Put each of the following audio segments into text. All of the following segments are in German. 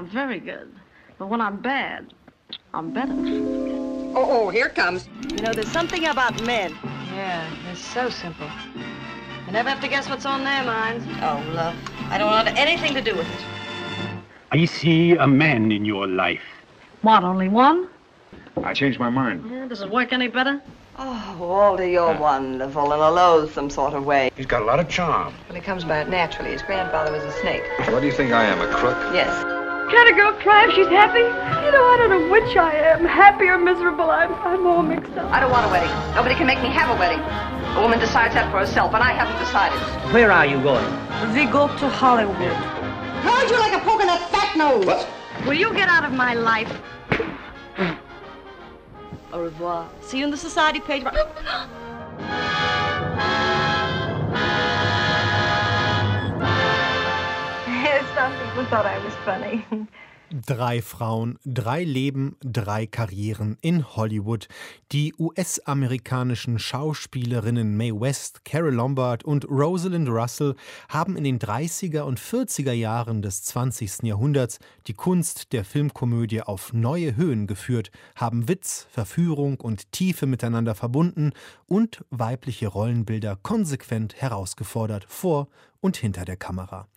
I'm very good. But when I'm bad, I'm better. Oh, oh, here it comes. You know, there's something about men. Yeah, they're so simple. I never have to guess what's on their minds. Oh, love. I don't want anything to do with it. I see a man in your life. What, only one? I changed my mind. Yeah, does it work any better? Oh, Walter, you're uh. wonderful in a loathsome sort of way. He's got a lot of charm. Well, he comes by it naturally, his grandfather was a snake. What do you think I am, a crook? Yes. Can a girl cry if she's happy? You know, I don't know which I am, happy or miserable. I'm, I'm all mixed up. I don't want a wedding. Nobody can make me have a wedding. A woman decides that for herself, and I haven't decided. Where are you going? We go to Hollywood. How'd you like a poke in that fat nose? What? Will you get out of my life? Au revoir. See you in the society page. people thought I was funny. Drei Frauen, drei Leben, drei Karrieren in Hollywood. Die US-amerikanischen Schauspielerinnen Mae West, Carol Lombard und Rosalind Russell haben in den 30er und 40er Jahren des 20. Jahrhunderts die Kunst der Filmkomödie auf neue Höhen geführt, haben Witz, Verführung und Tiefe miteinander verbunden und weibliche Rollenbilder konsequent herausgefordert vor und hinter der Kamera.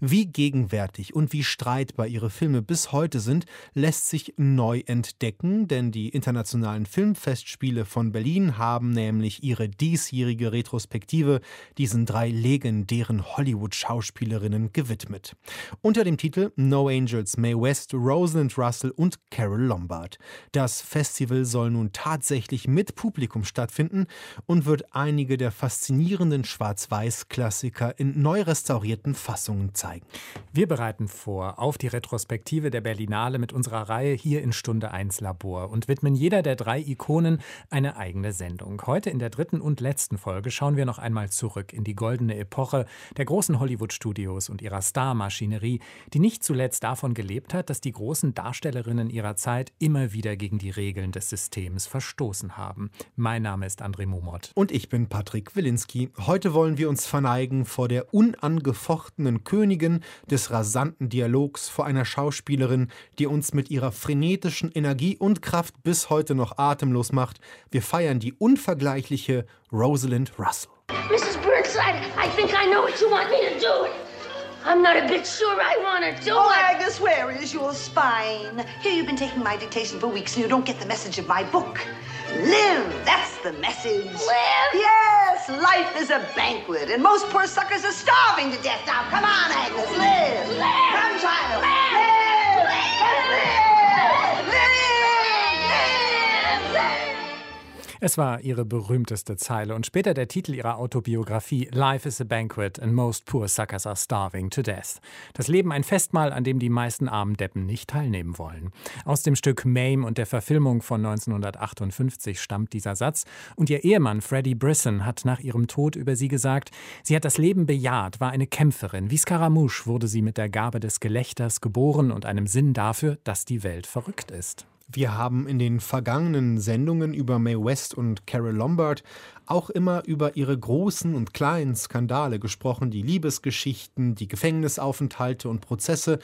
Wie gegenwärtig und wie streitbar ihre Filme bis heute sind, lässt sich neu entdecken, denn die internationalen Filmfestspiele von Berlin haben nämlich ihre diesjährige Retrospektive diesen drei legendären Hollywood-Schauspielerinnen gewidmet. Unter dem Titel No Angels, Mae West, Rosalind Russell und Carol Lombard. Das Festival soll nun tatsächlich mit Publikum stattfinden und wird einige der faszinierenden Schwarz-Weiß-Klassiker in neu restaurierten Fassungen zeigen. Wir bereiten vor auf die Retrospektive der Berlinale mit unserer Reihe hier in Stunde 1 Labor und widmen jeder der drei Ikonen eine eigene Sendung. Heute in der dritten und letzten Folge schauen wir noch einmal zurück in die goldene Epoche der großen Hollywood-Studios und ihrer Star-Maschinerie, die nicht zuletzt davon gelebt hat, dass die großen Darstellerinnen ihrer Zeit immer wieder gegen die Regeln des Systems verstoßen haben. Mein Name ist André Mumot. Und ich bin Patrick Wilinski. Heute wollen wir uns verneigen vor der unangefochtenen Königin des rasanten Dialogs vor einer Schauspielerin, die uns mit ihrer frenetischen Energie und Kraft bis heute noch atemlos macht. Wir feiern die unvergleichliche Rosalind Russell. Mrs. Burnside, I think I know what you want me to do. I'm not a bit sure I want to do oh, it. Agnes, where is your spine? Here you've been taking my dictation for weeks and you don't get the message of my book. Live, that's the message. Live? Yes, life is a banquet, and most poor suckers are starving to death. Now, come on, Agnes, live. Live. Come, child. Live. Live. Es war ihre berühmteste Zeile und später der Titel ihrer Autobiografie Life is a Banquet and most poor suckers are starving to death. Das Leben ein Festmahl, an dem die meisten armen Deppen nicht teilnehmen wollen. Aus dem Stück Mame und der Verfilmung von 1958 stammt dieser Satz und ihr Ehemann Freddie Brisson hat nach ihrem Tod über sie gesagt, sie hat das Leben bejaht, war eine Kämpferin. Wie Scaramouche wurde sie mit der Gabe des Gelächters geboren und einem Sinn dafür, dass die Welt verrückt ist. Wir haben in den vergangenen Sendungen über Mae West und Carol Lombard auch immer über ihre großen und kleinen Skandale gesprochen, die Liebesgeschichten, die Gefängnisaufenthalte und Prozesse.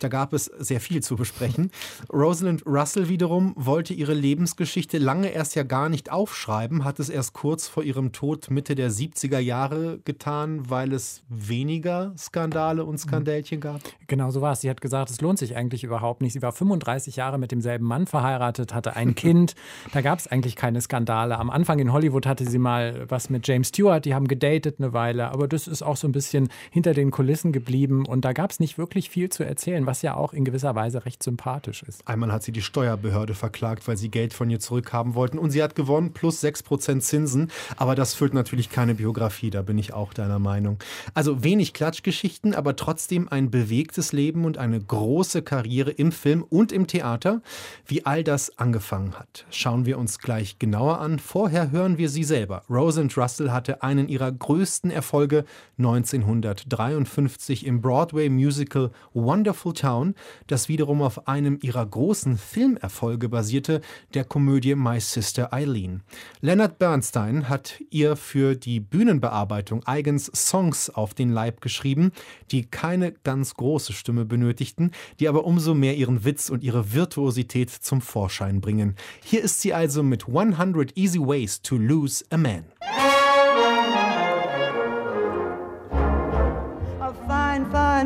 Da gab es sehr viel zu besprechen. Rosalind Russell wiederum wollte ihre Lebensgeschichte lange erst ja gar nicht aufschreiben, hat es erst kurz vor ihrem Tod Mitte der 70er Jahre getan, weil es weniger Skandale und Skandälchen gab. Genau so war es. Sie hat gesagt, es lohnt sich eigentlich überhaupt nicht. Sie war 35 Jahre mit demselben Mann verheiratet, hatte ein Kind. Da gab es eigentlich keine Skandale. Am Anfang in Hollywood hatte sie mal was mit James Stewart, die haben gedatet eine Weile, aber das ist auch so ein bisschen hinter den Kulissen geblieben und da gab es nicht wirklich viel zu erzählen, was ja auch in gewisser Weise recht sympathisch ist. Einmal hat sie die Steuerbehörde verklagt, weil sie Geld von ihr zurückhaben wollten und sie hat gewonnen, plus 6% Zinsen, aber das füllt natürlich keine Biografie, da bin ich auch deiner Meinung. Also wenig Klatschgeschichten, aber trotzdem ein bewegtes Leben und eine große Karriere im Film und im Theater. Wie all das angefangen hat, schauen wir uns gleich genauer an. Vorher hören wir sie selber. Rosalind Russell hatte einen ihrer größten Erfolge 1953 im Broadway-Musical Wonderful Town, das wiederum auf einem ihrer großen Filmerfolge basierte, der Komödie My Sister Eileen. Leonard Bernstein hat ihr für die Bühnenbearbeitung eigens Songs auf den Leib geschrieben, die keine ganz große Stimme benötigten, die aber umso mehr ihren Witz und ihre Virtuosität zum Vorschein bringen. Hier ist sie also mit 100 Easy Ways to Lose a Man.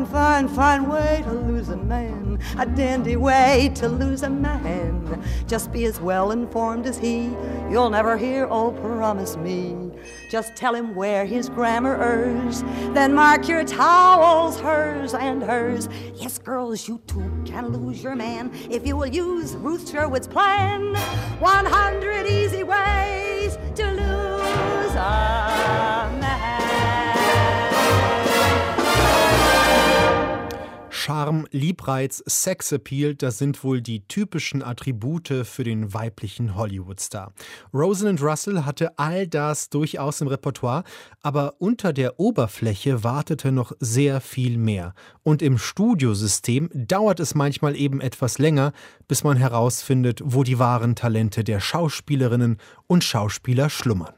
Fine, fine, fine, way to lose a man. A dandy way to lose a man. Just be as well informed as he. You'll never hear, oh, promise me. Just tell him where his grammar errs. Then mark your towels, hers and hers. Yes, girls, you too can lose your man if you will use Ruth Sherwood's plan. 100 easy ways to lose a man. Charme, Liebreiz, Sexappeal, das sind wohl die typischen Attribute für den weiblichen Hollywood-Star. Rosalind Russell hatte all das durchaus im Repertoire, aber unter der Oberfläche wartete noch sehr viel mehr. Und im Studiosystem dauert es manchmal eben etwas länger, bis man herausfindet, wo die wahren Talente der Schauspielerinnen und Schauspieler schlummern.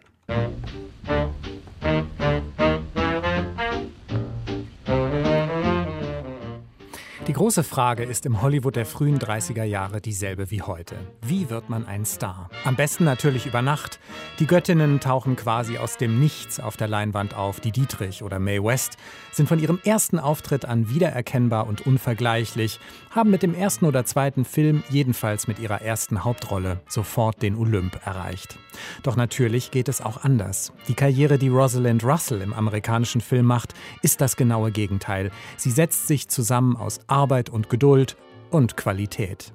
Die große Frage ist im Hollywood der frühen 30er Jahre dieselbe wie heute. Wie wird man ein Star? Am besten natürlich über Nacht. Die Göttinnen tauchen quasi aus dem Nichts auf der Leinwand auf. Die Dietrich oder Mae West sind von ihrem ersten Auftritt an wiedererkennbar und unvergleichlich, haben mit dem ersten oder zweiten Film, jedenfalls mit ihrer ersten Hauptrolle, sofort den Olymp erreicht. Doch natürlich geht es auch anders. Die Karriere, die Rosalind Russell im amerikanischen Film macht, ist das genaue Gegenteil. Sie setzt sich zusammen aus Arbeit und Geduld und Qualität.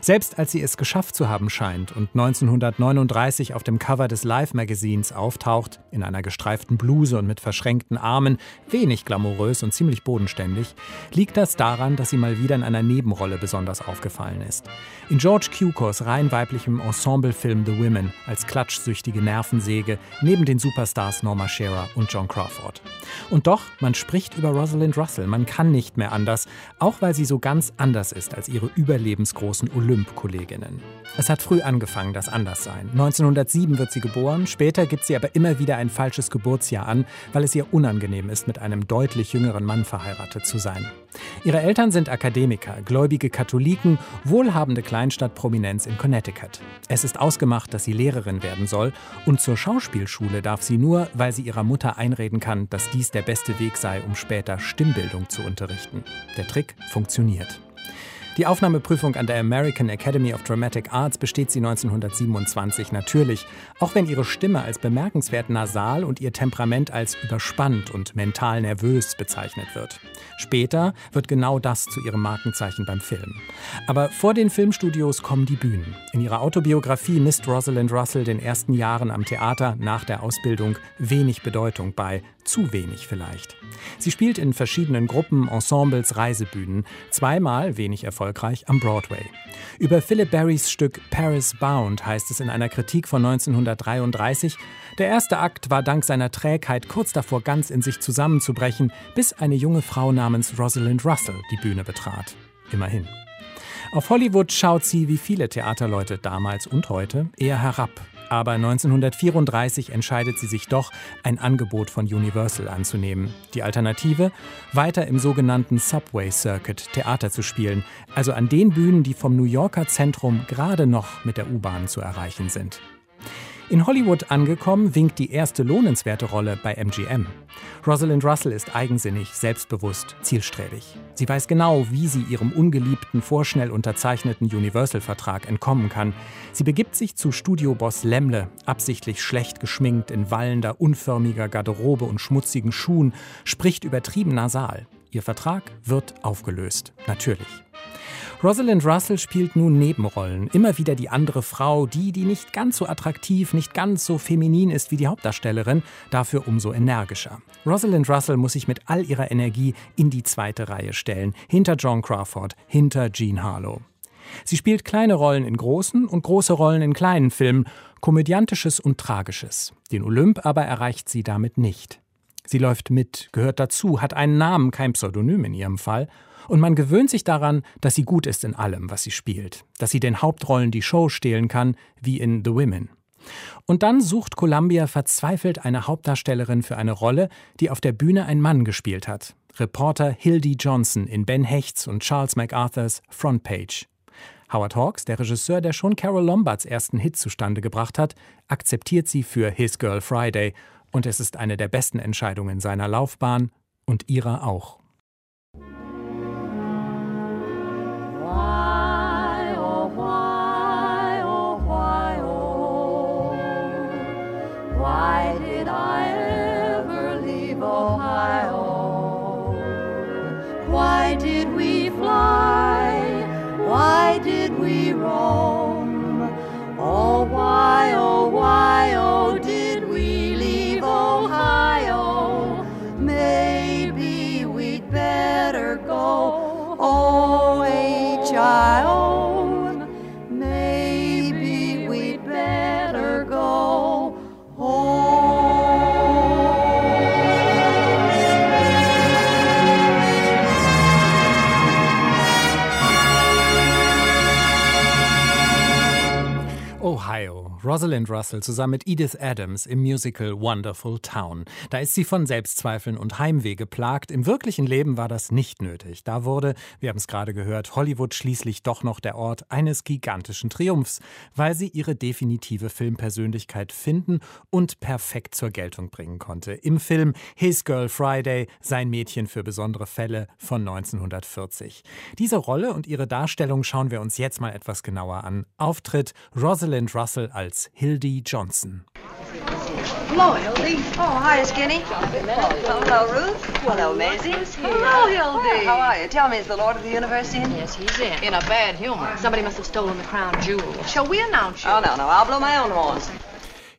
Selbst als sie es geschafft zu haben scheint und 1939 auf dem Cover des Live-Magazins auftaucht, in einer gestreiften Bluse und mit verschränkten Armen, wenig glamourös und ziemlich bodenständig, liegt das daran, dass sie mal wieder in einer Nebenrolle besonders aufgefallen ist. In George Cukors rein weiblichem Ensemblefilm The Women als klatschsüchtige Nervensäge neben den Superstars Norma Shearer und John Crawford. Und doch, man spricht über Rosalind Russell, man kann nicht mehr anders, auch weil sie so ganz anders ist als ihre überlebensgroßen Olymp-Kolleginnen. Es hat früh angefangen, das Anderssein. 1907 wird sie geboren, später gibt sie aber immer wieder ein falsches Geburtsjahr an, weil es ihr unangenehm ist, mit einem deutlich jüngeren Mann verheiratet zu sein. Ihre Eltern sind Akademiker, gläubige Katholiken, wohlhabende Kleinstadtprominenz in Connecticut. Es ist ausgemacht, dass sie Lehrerin werden soll und zur Schauspielschule darf sie nur, weil sie ihrer Mutter einreden kann, dass dies der beste Weg sei, um später Stimmbildung zu unterrichten. Der Trick funktioniert. Die Aufnahmeprüfung an der American Academy of Dramatic Arts besteht sie 1927 natürlich, auch wenn ihre Stimme als bemerkenswert nasal und ihr Temperament als überspannt und mental nervös bezeichnet wird. Später wird genau das zu ihrem Markenzeichen beim Film. Aber vor den Filmstudios kommen die Bühnen. In ihrer Autobiografie misst Rosalind Russell den ersten Jahren am Theater nach der Ausbildung wenig Bedeutung bei, zu wenig vielleicht. Sie spielt in verschiedenen Gruppen, Ensembles, Reisebühnen, zweimal wenig erfolgreich am Broadway. Über Philip Barrys Stück Paris Bound heißt es in einer Kritik von 1933, der erste Akt war dank seiner Trägheit kurz davor ganz in sich zusammenzubrechen, bis eine junge Frau namens Rosalind Russell die Bühne betrat. Immerhin. Auf Hollywood schaut sie, wie viele Theaterleute damals und heute, eher herab aber 1934 entscheidet sie sich doch, ein Angebot von Universal anzunehmen. Die Alternative? Weiter im sogenannten Subway Circuit Theater zu spielen, also an den Bühnen, die vom New Yorker Zentrum gerade noch mit der U-Bahn zu erreichen sind. In Hollywood angekommen, winkt die erste lohnenswerte Rolle bei MGM. Rosalind Russell ist eigensinnig, selbstbewusst, zielstrebig. Sie weiß genau, wie sie ihrem ungeliebten, vorschnell unterzeichneten Universal-Vertrag entkommen kann. Sie begibt sich zu Studioboss Lemle, absichtlich schlecht geschminkt, in wallender, unförmiger Garderobe und schmutzigen Schuhen, spricht übertrieben nasal. Ihr Vertrag wird aufgelöst. Natürlich. Rosalind Russell spielt nun Nebenrollen, immer wieder die andere Frau, die, die nicht ganz so attraktiv, nicht ganz so feminin ist wie die Hauptdarstellerin, dafür umso energischer. Rosalind Russell muss sich mit all ihrer Energie in die zweite Reihe stellen, hinter John Crawford, hinter Jean Harlow. Sie spielt kleine Rollen in großen und große Rollen in kleinen Filmen, komödiantisches und tragisches. Den Olymp aber erreicht sie damit nicht. Sie läuft mit, gehört dazu, hat einen Namen, kein Pseudonym in ihrem Fall, und man gewöhnt sich daran, dass sie gut ist in allem, was sie spielt, dass sie den Hauptrollen die Show stehlen kann, wie in The Women. Und dann sucht Columbia verzweifelt eine Hauptdarstellerin für eine Rolle, die auf der Bühne ein Mann gespielt hat. Reporter Hildy Johnson in Ben Hechts und Charles MacArthurs Frontpage. Howard Hawks, der Regisseur, der schon Carol Lombards ersten Hit zustande gebracht hat, akzeptiert sie für His Girl Friday und es ist eine der besten Entscheidungen seiner Laufbahn und ihrer auch. We roam? Ohio. Rosalind Russell zusammen mit Edith Adams im Musical Wonderful Town. Da ist sie von Selbstzweifeln und Heimweh geplagt. Im wirklichen Leben war das nicht nötig. Da wurde, wir haben es gerade gehört, Hollywood schließlich doch noch der Ort eines gigantischen Triumphs, weil sie ihre definitive Filmpersönlichkeit finden und perfekt zur Geltung bringen konnte. Im Film His Girl Friday, sein Mädchen für besondere Fälle von 1940. Diese Rolle und ihre Darstellung schauen wir uns jetzt mal etwas genauer an. Auftritt Rosalind Russell als Hildy Johnson. Hello, Hildy. Oh, hi, Skinny. Hello, hello, Ruth. Hello, Maisie. Hello, Hildy. How are you? Tell me, is the Lord of the Universe in? Yes, he's in. In a bad humor. Somebody must have stolen the crown jewels. Shall we announce you? Oh, no, no. I'll blow my own horns.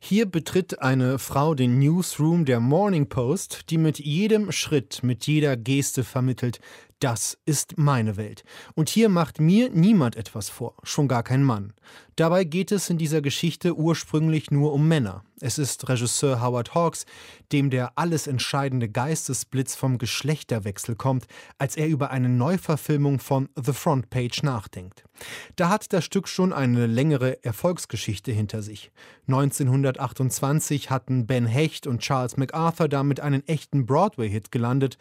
Hier betritt eine Frau den Newsroom der Morning Post, die mit jedem Schritt, mit jeder Geste vermittelt, das ist meine Welt. Und hier macht mir niemand etwas vor, schon gar kein Mann. Dabei geht es in dieser Geschichte ursprünglich nur um Männer. Es ist Regisseur Howard Hawks, dem der alles entscheidende Geistesblitz vom Geschlechterwechsel kommt, als er über eine Neuverfilmung von The Front Page nachdenkt. Da hat das Stück schon eine längere Erfolgsgeschichte hinter sich. 1928 hatten Ben Hecht und Charles MacArthur damit einen echten Broadway-Hit gelandet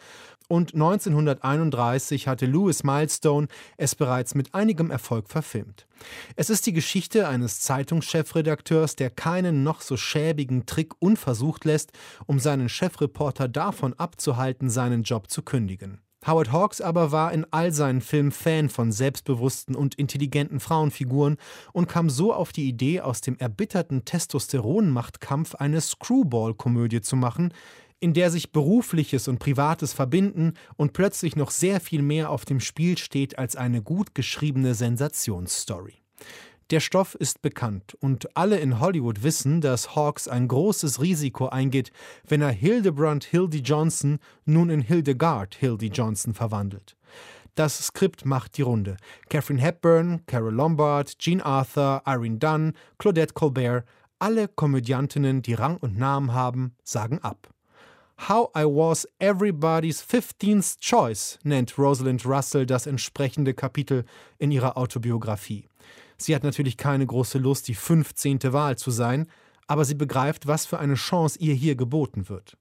und 1931 hatte Louis Milestone es bereits mit einigem Erfolg verfilmt. Es ist die Geschichte eines Zeitungschefredakteurs, der keinen noch so schäbigen Trick unversucht lässt, um seinen Chefreporter davon abzuhalten, seinen Job zu kündigen. Howard Hawks aber war in all seinen Filmen Fan von selbstbewussten und intelligenten Frauenfiguren und kam so auf die Idee, aus dem erbitterten Testosteronmachtkampf eine Screwball-Komödie zu machen, in der sich Berufliches und Privates verbinden und plötzlich noch sehr viel mehr auf dem Spiel steht als eine gut geschriebene Sensationsstory. Der Stoff ist bekannt und alle in Hollywood wissen, dass Hawks ein großes Risiko eingeht, wenn er Hildebrand Hildy Johnson nun in Hildegard Hildy Johnson verwandelt. Das Skript macht die Runde. Catherine Hepburn, Carol Lombard, Jean Arthur, Irene Dunn, Claudette Colbert, alle Komödiantinnen, die Rang und Namen haben, sagen ab. How I Was Everybody's 15th Choice nennt Rosalind Russell das entsprechende Kapitel in ihrer Autobiografie. Sie hat natürlich keine große Lust, die 15. Wahl zu sein, aber sie begreift, was für eine Chance ihr hier geboten wird.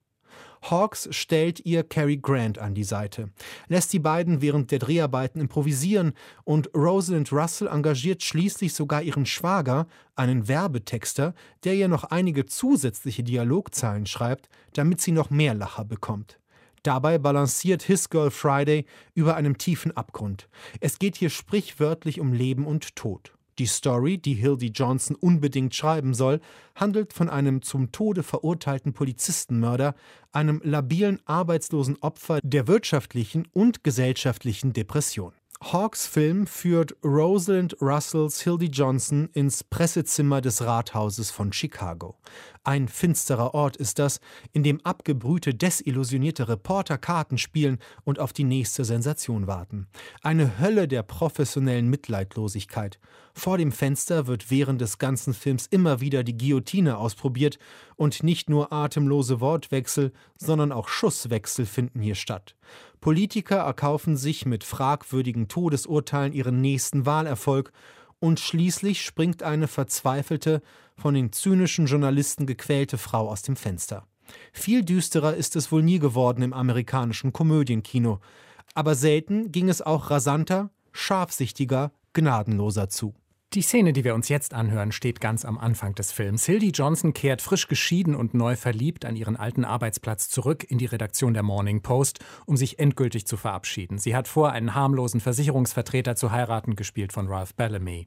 Hawks stellt ihr Cary Grant an die Seite, lässt die beiden während der Dreharbeiten improvisieren und Rosalind Russell engagiert schließlich sogar ihren Schwager, einen Werbetexter, der ihr noch einige zusätzliche Dialogzeilen schreibt, damit sie noch mehr Lacher bekommt. Dabei balanciert His Girl Friday über einem tiefen Abgrund. Es geht hier sprichwörtlich um Leben und Tod. Die Story, die Hildy Johnson unbedingt schreiben soll, handelt von einem zum Tode verurteilten Polizistenmörder, einem labilen arbeitslosen Opfer der wirtschaftlichen und gesellschaftlichen Depression. Hawks Film führt Rosalind Russells Hildy Johnson ins Pressezimmer des Rathauses von Chicago. Ein finsterer Ort ist das, in dem abgebrühte, desillusionierte Reporter Karten spielen und auf die nächste Sensation warten. Eine Hölle der professionellen Mitleidlosigkeit. Vor dem Fenster wird während des ganzen Films immer wieder die Guillotine ausprobiert und nicht nur atemlose Wortwechsel, sondern auch Schusswechsel finden hier statt. Politiker erkaufen sich mit fragwürdigen Todesurteilen ihren nächsten Wahlerfolg und schließlich springt eine verzweifelte, von den zynischen Journalisten gequälte Frau aus dem Fenster. Viel düsterer ist es wohl nie geworden im amerikanischen Komödienkino, aber selten ging es auch rasanter, scharfsichtiger, gnadenloser zu. Die Szene, die wir uns jetzt anhören, steht ganz am Anfang des Films. Hildy Johnson kehrt frisch geschieden und neu verliebt an ihren alten Arbeitsplatz zurück in die Redaktion der Morning Post, um sich endgültig zu verabschieden. Sie hat vor, einen harmlosen Versicherungsvertreter zu heiraten, gespielt von Ralph Bellamy.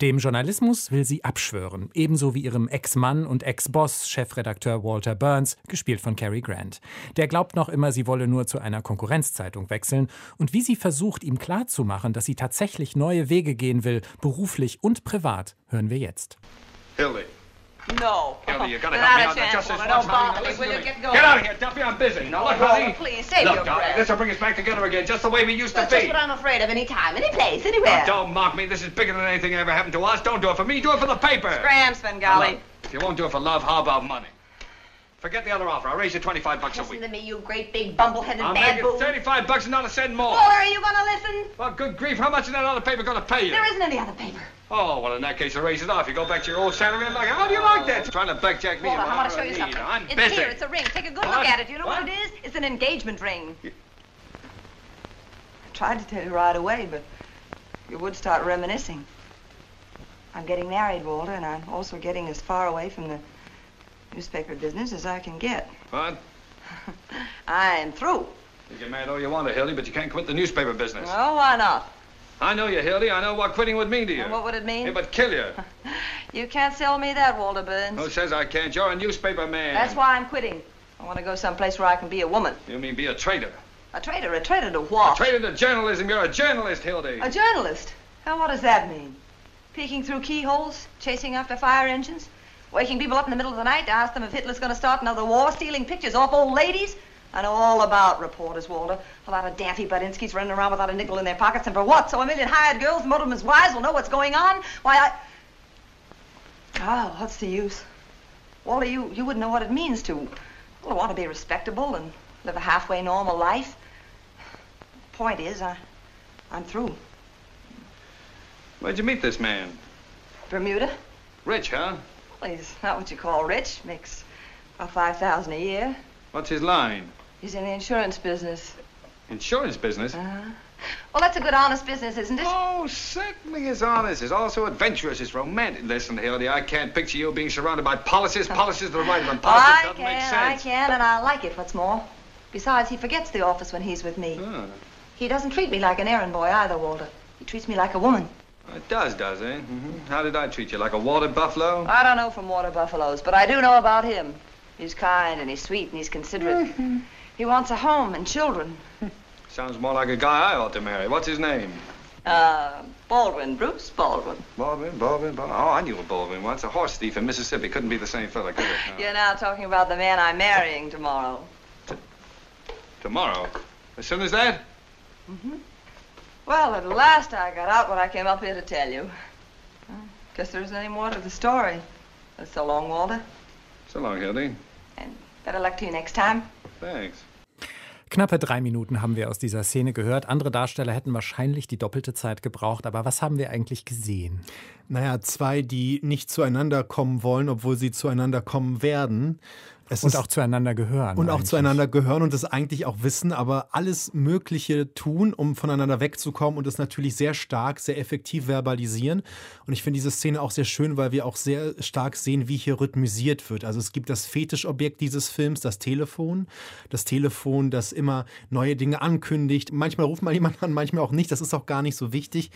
Dem Journalismus will sie abschwören, ebenso wie ihrem Ex-Mann und Ex-Boss, Chefredakteur Walter Burns, gespielt von Cary Grant. Der glaubt noch immer, sie wolle nur zu einer Konkurrenzzeitung wechseln und wie sie versucht, ihm klarzumachen, dass sie tatsächlich neue Wege gehen will, beruflich und privat, hören wir jetzt. Hildy. No. Hildy, you gotta Not help me a out. chance, Just this woman. once, honey. Now listen to me. get? Get out of here, Duffy. I'm busy. Now, look, No, please, save look, your darling, breath. this will bring us back together again, just the way we used to That's be. just what I'm afraid of. Any time, any place, anywhere. Now, don't mock me. This is bigger than anything that ever happened to us. Don't do it for me. Do it for the paper. Scram, Svengali. Look, if you won't do it for love, how about money? Forget the other offer. I'll raise you 25 bucks a week. Listen to me, you great big bumbleheaded I'll make bamboo. it 35 bucks and not a cent more. Walter, are you gonna listen? Well, good grief, how much is that other paper going to pay you? There isn't any other paper. Oh, well, in that case, I'll raise it off. You go back to your old salary and like, how do you like that? Trying to blackjack me Walter, I want to show you something. I'm it's busy. here. It's a ring. Take a good What? look at it. You know what? What? it is? It's an engagement ring. I tried to tell you right away, but you would start reminiscing. I'm getting married, Walter, and I'm also getting as far away from the newspaper business as I can get. What? I'm through. You get mad all you want to, Hildy, but you can't quit the newspaper business. Oh, why not? I know you, Hildy. I know what quitting would mean to you. And what would it mean? It would kill you. You can't sell me that, Walter Burns. Who says I can't? You're a newspaper man. That's why I'm quitting. I want to go someplace where I can be a woman. You mean be a traitor? A traitor? A traitor to what? A traitor to journalism. You're a journalist, Hildy. A journalist? Now, what does that mean? Peeking through keyholes? Chasing after fire engines? Waking people up in the middle of the night to ask them if Hitler's going to start another war? Stealing pictures off old ladies? I know all about reporters, Walter. A lot of daffy Budinskis running around without a nickel in their pockets. And for what? So a million hired girls, motormen's wives will know what's going on? Why, I... Oh, what's the use? Walter, you, you wouldn't know what it means to well, want to be respectable and live a halfway normal life. Point is, I, I'm through. Where'd you meet this man? Bermuda? Rich, huh? Well, he's not what you call rich. Makes about five thousand a year. What's his line? He's in the insurance business. Insurance business? Uh-huh. Well, that's a good, honest business, isn't it? Oh, certainly is honest. It's also adventurous. It's romantic. Listen, Hildy, I can't picture you being surrounded by policies. Policies are the right one. Policies I doesn't can, make I sense. can, and I like it. What's more, besides, he forgets the office when he's with me. Ah, He doesn't treat me like an errand boy either, Walter. He treats me like a woman. It does, does it? hmm How did I treat you? Like a water buffalo? I don't know from water buffaloes, but I do know about him. He's kind and he's sweet and he's considerate. He wants a home and children. Sounds more like a guy I ought to marry. What's his name? Uh, Baldwin, Bruce Baldwin. Baldwin, Baldwin, Baldwin. Oh, I knew a Baldwin once. A horse thief in Mississippi. Couldn't be the same fella, could it? No. You're now talking about the man I'm marrying tomorrow. Tomorrow. As soon as that? Mm-hmm. Well, at last I got out what I came up here to tell you. Well, guess there isn't any more to the story. So long, Walter. So long, Hildy. Better luck to you next time. Thanks. Knappe drei Minuten haben wir aus dieser Szene gehört. Andere Darsteller hätten wahrscheinlich die doppelte Zeit gebraucht. Aber was haben wir eigentlich gesehen? Naja, zwei, die nicht zueinander kommen wollen, obwohl sie zueinander kommen werden. Es und ist- auch zueinander gehören. und auch eigentlich. zueinander gehören und das eigentlich auch wissen, aber alles Mögliche tun, um voneinander wegzukommen und das natürlich sehr stark, sehr effektiv verbalisieren. Und ich finde diese Szene auch sehr schön, weil wir auch sehr stark sehen, wie hier rhythmisiert wird. Also es gibt das Fetischobjekt dieses Films, das Telefon. Das Telefon, das immer neue Dinge ankündigt. Manchmal ruft mal jemand an, manchmal auch nicht. Das ist auch gar nicht so wichtig.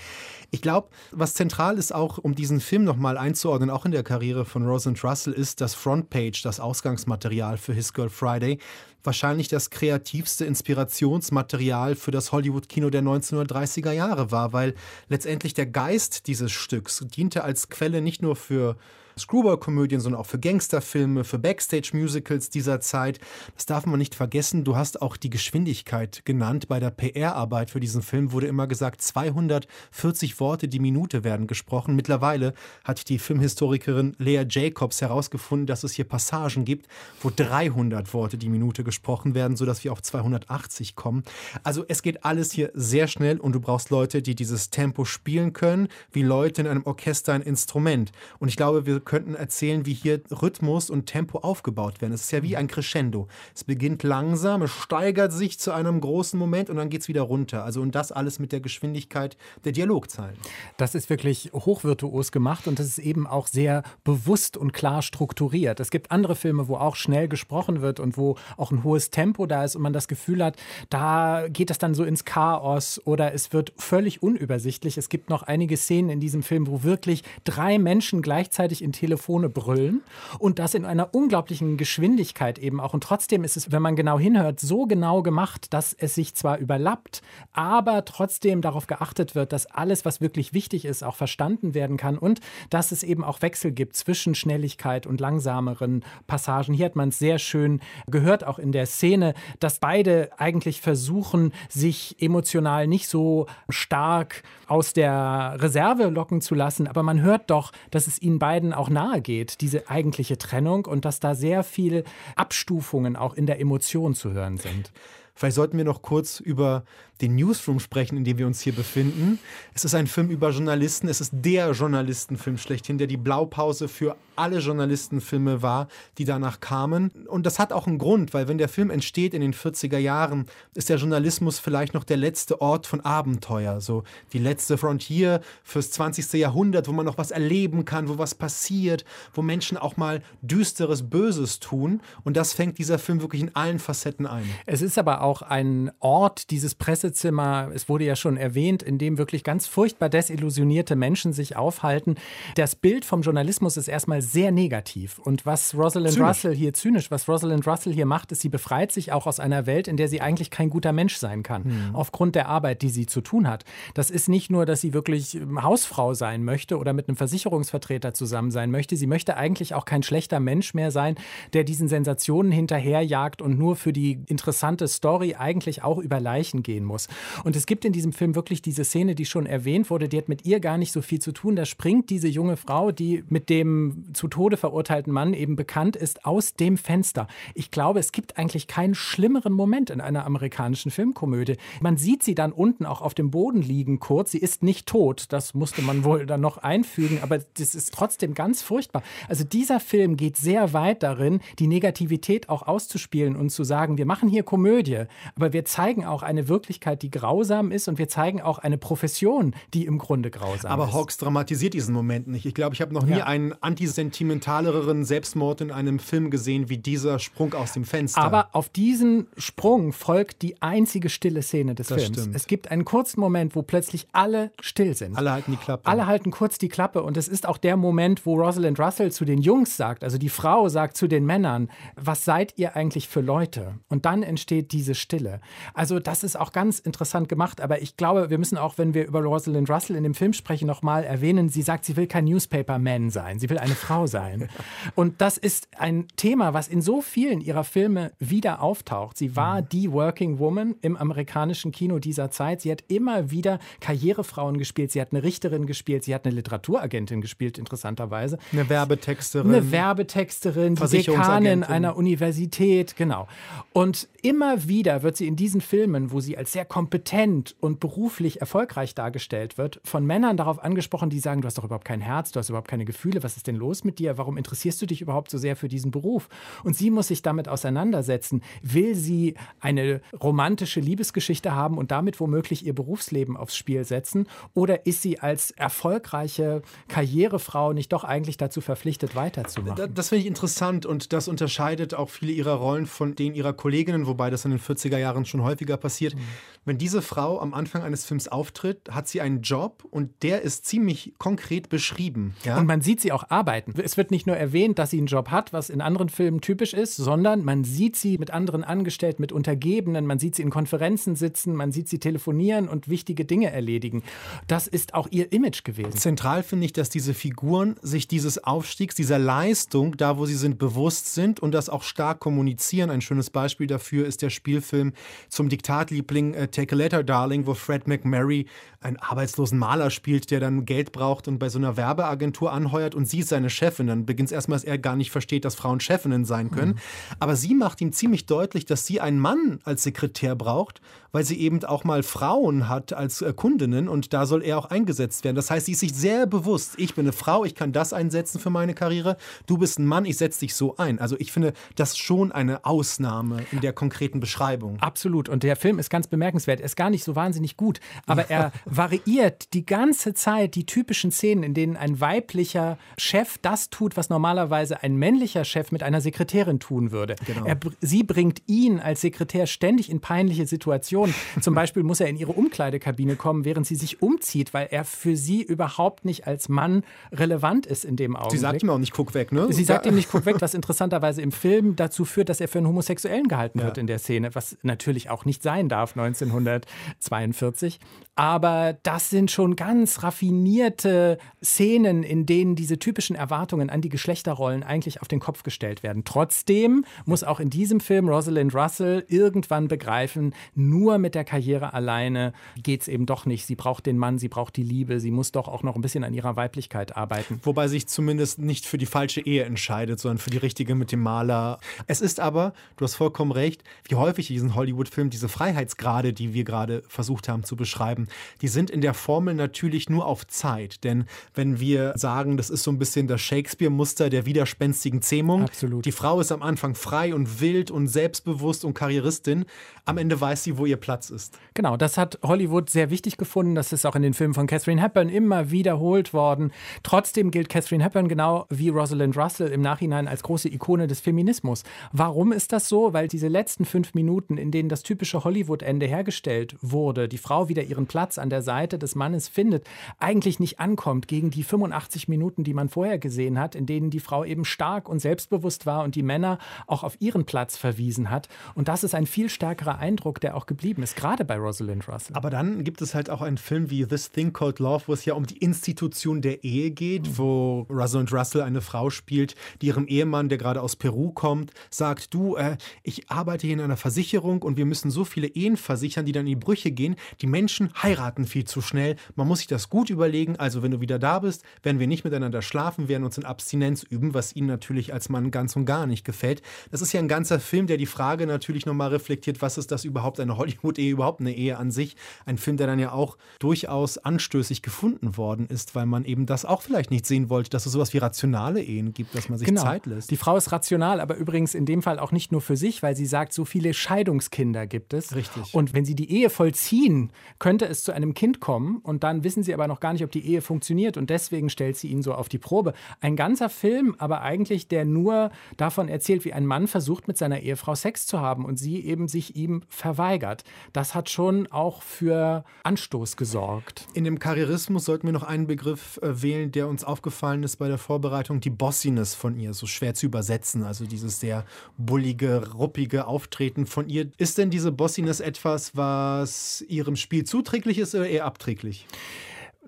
Ich glaube, was zentral ist auch, um diesen Film nochmal einzuordnen, auch in der Karriere von Rosalind Russell, ist das Frontpage, das Ausgangsmaterial für His Girl Friday. Wahrscheinlich das kreativste Inspirationsmaterial für das Hollywood-Kino der 1930er Jahre war, weil letztendlich der Geist dieses Stücks diente als Quelle nicht nur für Screwball-Komödien, sondern auch für Gangsterfilme, für Backstage-Musicals dieser Zeit. Das darf man nicht vergessen. Du hast auch die Geschwindigkeit genannt. Bei der PR-Arbeit für diesen Film wurde immer gesagt, 240 Worte die Minute werden gesprochen. Mittlerweile hat die Filmhistorikerin Lea Jacobs herausgefunden, dass es hier Passagen gibt, wo 300 Worte die Minute gesprochen werden, sodass wir auf 280 kommen. Also es geht alles hier sehr schnell und du brauchst Leute, die dieses Tempo spielen können, wie Leute in einem Orchester ein Instrument. Und ich glaube, wir könnten erzählen, wie hier Rhythmus und Tempo aufgebaut werden. Es ist ja wie ein Crescendo. Es beginnt langsam, es steigert sich zu einem großen Moment und dann geht es wieder runter. Also und das alles mit der Geschwindigkeit der Dialogzeilen. Das ist wirklich hochvirtuos gemacht und das ist eben auch sehr bewusst und klar strukturiert. Es gibt andere Filme, wo auch schnell gesprochen wird und wo auch ein hohes Tempo da ist und man das Gefühl hat, da geht das dann so ins Chaos oder es wird völlig unübersichtlich. Es gibt noch einige Szenen in diesem Film, wo wirklich drei Menschen gleichzeitig in Telefone brüllen und das in einer unglaublichen Geschwindigkeit eben auch. Und trotzdem ist es, wenn man genau hinhört, so genau gemacht, dass es sich zwar überlappt, aber trotzdem darauf geachtet wird, dass alles, was wirklich wichtig ist, auch verstanden werden kann und dass es eben auch Wechsel gibt zwischen Schnelligkeit und langsameren Passagen. Hier hat man es sehr schön gehört, auch in der Szene, dass beide eigentlich versuchen, sich emotional nicht so stark aus der Reserve locken zu lassen, aber man hört doch, dass es ihnen beiden auch nahe geht, diese eigentliche Trennung und dass da sehr viele Abstufungen auch in der Emotion zu hören sind. Vielleicht sollten wir noch kurz über den Newsroom sprechen, in dem wir uns hier befinden. Es ist ein Film über Journalisten. Es ist der Journalistenfilm schlechthin, der die Blaupause für alle Journalistenfilme war, die danach kamen. Und das hat auch einen Grund, weil wenn der Film entsteht in den 40er Jahren, ist der Journalismus vielleicht noch der letzte Ort von Abenteuer, so die letzte Frontier fürs 20. Jahrhundert, wo man noch was erleben kann, wo was passiert, wo Menschen auch mal düsteres Böses tun. Und das fängt dieser Film wirklich in allen Facetten ein. Es ist aber auch ein Ort, dieses Pressezimmer, es wurde ja schon erwähnt, in dem wirklich ganz furchtbar desillusionierte Menschen sich aufhalten. Das Bild vom Journalismus ist erstmal sehr negativ. Und was Rosalind zynisch. Russell hier zynisch, was Rosalind Russell hier macht, ist, sie befreit sich auch aus einer Welt, in der sie eigentlich kein guter Mensch sein kann, mhm. aufgrund der Arbeit, die sie zu tun hat. Das ist nicht nur, dass sie wirklich ähm, Hausfrau sein möchte oder mit einem Versicherungsvertreter zusammen sein möchte. Sie möchte eigentlich auch kein schlechter Mensch mehr sein, der diesen Sensationen hinterherjagt und nur für die interessante Story eigentlich auch über Leichen gehen muss. Und es gibt in diesem Film wirklich diese Szene, die schon erwähnt wurde, die hat mit ihr gar nicht so viel zu tun. Da springt diese junge Frau, die mit dem zu Tode verurteilten Mann eben bekannt ist, aus dem Fenster. Ich glaube, es gibt eigentlich keinen schlimmeren Moment in einer amerikanischen Filmkomödie. Man sieht sie dann unten auch auf dem Boden liegen kurz. Sie ist nicht tot, das musste man wohl dann noch einfügen, aber das ist trotzdem ganz furchtbar. Also dieser Film geht sehr weit darin, die Negativität auch auszuspielen und zu sagen, wir machen hier Komödie, aber wir zeigen auch eine Wirklichkeit, die grausam ist und wir zeigen auch eine Profession, die im Grunde grausam aber ist. Aber Hawks dramatisiert diesen Moment nicht. Ich glaube, ich habe noch nie ja. einen antisentimentaleren Selbstmord in einem Film gesehen wie dieser Sprung aus dem Fenster. Aber auf diesen Sprung folgt die einzige stille Szene des das Films. Stimmt. Es gibt einen kurzen Moment, wo plötzlich alle still sind. Alle halten die Klappe. Alle halten kurz die Klappe und es ist auch der Moment, wo Rosalind Russell zu den Jungs sagt, also die Frau sagt zu den Männern, was seid ihr eigentlich für Leute? Und dann entsteht diese Stille. Also das ist auch ganz interessant gemacht, aber ich glaube, wir müssen auch, wenn wir über Rosalind Russell in dem Film sprechen, nochmal erwähnen, sie sagt, sie will kein Newspaper-Man sein, sie will eine Frau sein. Und das ist ein Thema, was in so vielen ihrer Filme wieder auftaucht. Sie war mhm. die Working Woman im amerikanischen Kino dieser Zeit. Sie hat immer wieder Karrierefrauen gespielt. Sie hat eine Richterin gespielt. Sie hat eine Literaturaagentin gespielt, interessanterweise. Eine Werbetexterin. Eine Werbetexterin, die Dekanin einer Universität, genau. Und immer wieder wird sie in diesen Filmen, wo sie als sehr kompetent und beruflich erfolgreich dargestellt wird, von Männern darauf angesprochen, die sagen, du hast doch überhaupt kein Herz, du hast überhaupt keine Gefühle, was ist denn los mit dir? Warum interessierst du dich überhaupt so sehr für diesen Beruf? Und sie muss sich damit auseinandersetzen. Will sie eine romantische Liebesgeschichte haben und damit womöglich ihr Berufsleben aufs Spiel setzen? Oder ist sie als erfolgreiche Karrierefrau nicht doch eigentlich dazu verpflichtet, weiterzumachen? Das finde ich interessant und das unterscheidet auch viele ihrer Rollen von denen ihrer Kolleginnen, wobei das in den 40er Jahren schon häufiger passiert. Mhm. Wenn diese Frau am Anfang eines Films auftritt, hat sie einen Job und der ist ziemlich konkret beschrieben. Ja? Und man sieht sie auch arbeiten. Es wird nicht nur erwähnt, dass sie einen Job hat, was in anderen Filmen typisch ist, sondern man sieht sie mit anderen Angestellten, mit Untergebenen, man sieht sie in Konferenzen sitzen, man sieht sie telefonieren und wichtige Dinge erledigen. Das ist auch ihr Image gewesen. Zentral finde ich, dass diese Figuren sich dieses Aufstiegs, dieser Leistung, da wo sie sind, bewusst sind und das auch stark kommunizieren. Ein schönes Beispiel dafür ist der Spielfilm zum Diktatliebling äh, Take a Letter, Darling, wo Fred McMurray einen arbeitslosen Maler spielt, der dann Geld braucht und bei so einer Werbeagentur anheuert und sie ist seine Chefin. Dann beginnt es erstmal, dass er gar nicht versteht, dass Frauen Chefinnen sein können. Mhm. Aber sie macht ihm ziemlich deutlich, dass sie einen Mann als Sekretär braucht, weil sie eben auch mal Frauen hat als äh, Kundinnen und da soll er auch eingesetzt werden. Das heißt, sie ist sich sehr bewusst, ich bin eine Frau, ich kann das einsetzen für meine Karriere, du bist ein Mann, ich setze dich so ein. Also ich finde das schon eine Ausnahme in der konkreten Beschreibung. Absolut. Und der Film ist ganz bemerkenswert. Er ist gar nicht so wahnsinnig gut, aber er variiert die ganze Zeit die typischen Szenen, in denen ein weiblicher Chef das tut, was normalerweise ein männlicher Chef mit einer Sekretärin tun würde. Genau. Er, sie bringt ihn als Sekretär ständig in peinliche Situationen Situation. Zum Beispiel muss er in ihre Umkleidekabine kommen, während sie sich umzieht, weil er für sie überhaupt nicht als Mann relevant ist in dem Augenblick. Sie sagt ihm auch nicht, guck weg, ne? Sie sagt ihm nicht, guck weg, was interessanterweise im Film dazu führt, dass er für einen Homosexuellen gehalten ja. wird in der Szene, was natürlich auch nicht sein darf 1942. Aber das sind schon ganz raffinierte Szenen, in denen diese typischen Erwartungen an die Geschlechterrollen eigentlich auf den Kopf gestellt werden. Trotzdem muss auch in diesem Film Rosalind Russell irgendwann begreifen, nur mit der Karriere alleine geht es eben doch nicht. Sie braucht den Mann, sie braucht die Liebe, sie muss doch auch noch ein bisschen an ihrer Weiblichkeit arbeiten. Wobei sich zumindest nicht für die falsche Ehe entscheidet, sondern für die richtige mit dem Maler. Es ist aber, du hast vollkommen recht, wie häufig in diesen Hollywood-Filmen diese Freiheitsgrade, die wir gerade versucht haben zu beschreiben, die sind in der Formel natürlich nur auf Zeit. Denn wenn wir sagen, das ist so ein bisschen das Shakespeare-Muster der widerspenstigen Zähmung, Absolut. die Frau ist am Anfang frei und wild und selbstbewusst und Karrieristin, am Ende weiß sie, wo ihr Platz ist. Genau, das hat Hollywood sehr wichtig gefunden. Das ist auch in den Filmen von Catherine Hepburn immer wiederholt worden. Trotzdem gilt Catherine Hepburn genau wie Rosalind Russell im Nachhinein als große Ikone des Feminismus. Warum ist das so? Weil diese letzten fünf Minuten, in denen das typische Hollywood-Ende hergestellt wurde, die Frau wieder ihren Platz an der Seite des Mannes findet, eigentlich nicht ankommt gegen die 85 Minuten, die man vorher gesehen hat, in denen die Frau eben stark und selbstbewusst war und die Männer auch auf ihren Platz verwiesen hat. Und das ist ein viel stärkerer Eindruck, der auch geblieben ist, gerade bei Rosalind Russell. Aber dann gibt es halt auch einen Film wie This Thing Called Love, wo es ja um die Institution der Ehe geht, mhm. wo Rosalind Russell eine Frau spielt, die ihrem Ehemann, der gerade aus Peru kommt, sagt, du, äh, ich arbeite hier in einer Versicherung und wir müssen so viele Ehen versichern, die dann in die Brüche gehen. Die Menschen heiraten viel zu schnell. Man muss sich das gut überlegen. Also, wenn du wieder da bist, werden wir nicht miteinander schlafen, werden uns in Abstinenz üben, was ihnen natürlich als Mann ganz und gar nicht gefällt. Das ist ja ein ganzer Film, der die Frage natürlich nochmal reflektiert, was ist das überhaupt, eine Hollywood-Ehe, überhaupt eine Ehe an sich. Ein Film, der dann ja auch durchaus anstößig gefunden worden ist, weil man eben das auch vielleicht nicht sehen wollte, dass es sowas wie rationale Ehen gibt, dass man sich genau. Zeit lässt. Die Frau ist rational, aber übrigens in dem Fall auch nicht nur für sich, weil sie sagt, so viele Scheidungskinder gibt es. Richtig. Und wenn sie die Ehe vollziehen, könnte es zu einem Kind kommen und dann wissen sie aber noch gar nicht, ob die Ehe funktioniert und deswegen stellt sie ihn so auf die Probe. Ein ganzer Film, aber eigentlich, der nur davon erzählt, wie ein Mann versucht, mit seiner Ehefrau Sex zu haben und sie eben sich ihm verweigert. Das hat schon auch für Anstoß gesorgt. In dem Karrierismus sollten wir noch einen Begriff äh, wählen, der uns aufgefallen ist bei der Vorbereitung, die Bossiness von ihr, so schwer zu übersetzen, also dieses sehr bullige, ruppige Auftreten von ihr. Ist denn diese Bossiness etwas, was ihrem Spiel zuträglich ist oder eher abträglich?